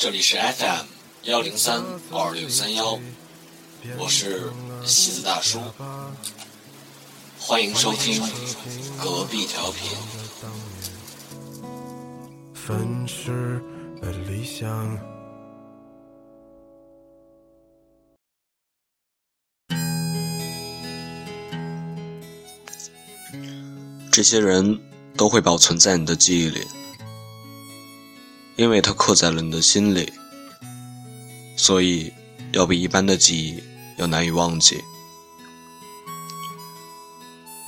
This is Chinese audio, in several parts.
这里是 FM 幺零三二六三幺，我是西子大叔，欢迎收听隔壁调频。粉饰的理想。这些人都会保存在你的记忆里，因为它刻在了你的心里，所以要比一般的记忆要难以忘记。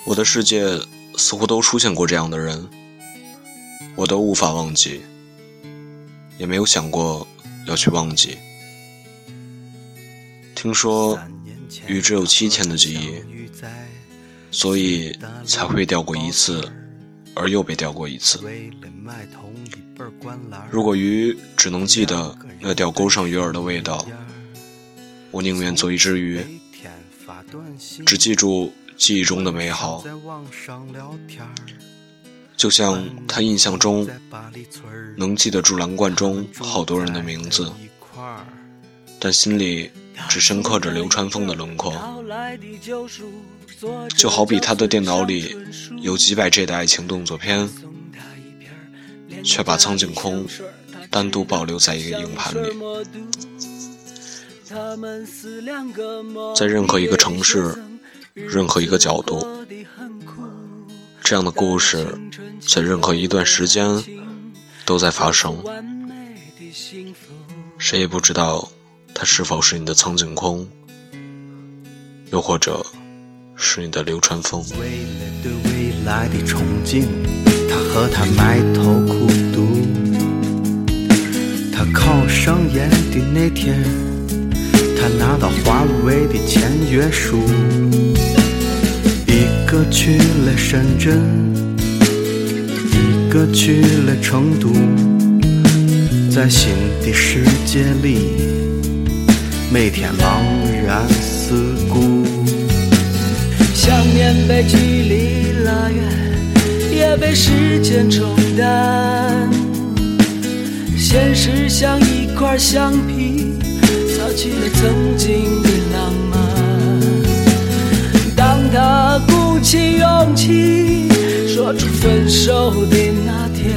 我的世界似乎都出现过这样的人，我都无法忘记，也没有想过要去忘记。听说雨只有七天的记忆。所以才会掉过一次，而又被钓过一次。如果鱼只能记得那钓钩上鱼饵的味道，我宁愿做一只鱼，只记住记忆中的美好。就像他印象中能记得住蓝罐中好多人的名字，但心里只深刻着流川枫的轮廓。就好比他的电脑里有几百 G 的爱情动作片，却把苍井空单独保留在一个硬盘里。在任何一个城市，任何一个角度，这样的故事，在任何一段时间都在发生。谁也不知道他是否是你的苍井空，又或者。是你的流川枫。为了对未来的憧憬，他和他埋头苦读。他考上研的那天，他拿到华为的签约书。一个去了深圳，一个去了成都，在新的世界里，每天茫然四顾。想念被距离拉远，也被时间冲淡。现实像一块橡皮，擦去了曾经的浪漫。当他鼓起勇气说出分手的那天，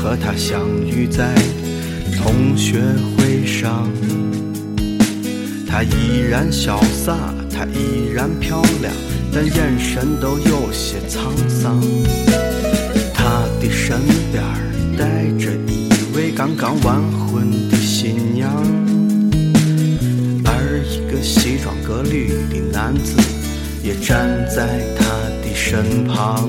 和她相遇在同学会上，她依然潇洒，她依然漂亮，但眼神都有些沧桑。她的身边带着一位刚刚完婚的新娘，而一个西装革履的男子也站在她的身旁。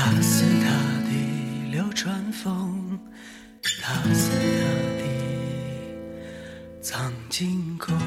他是他的流川枫，他似他的苍井空。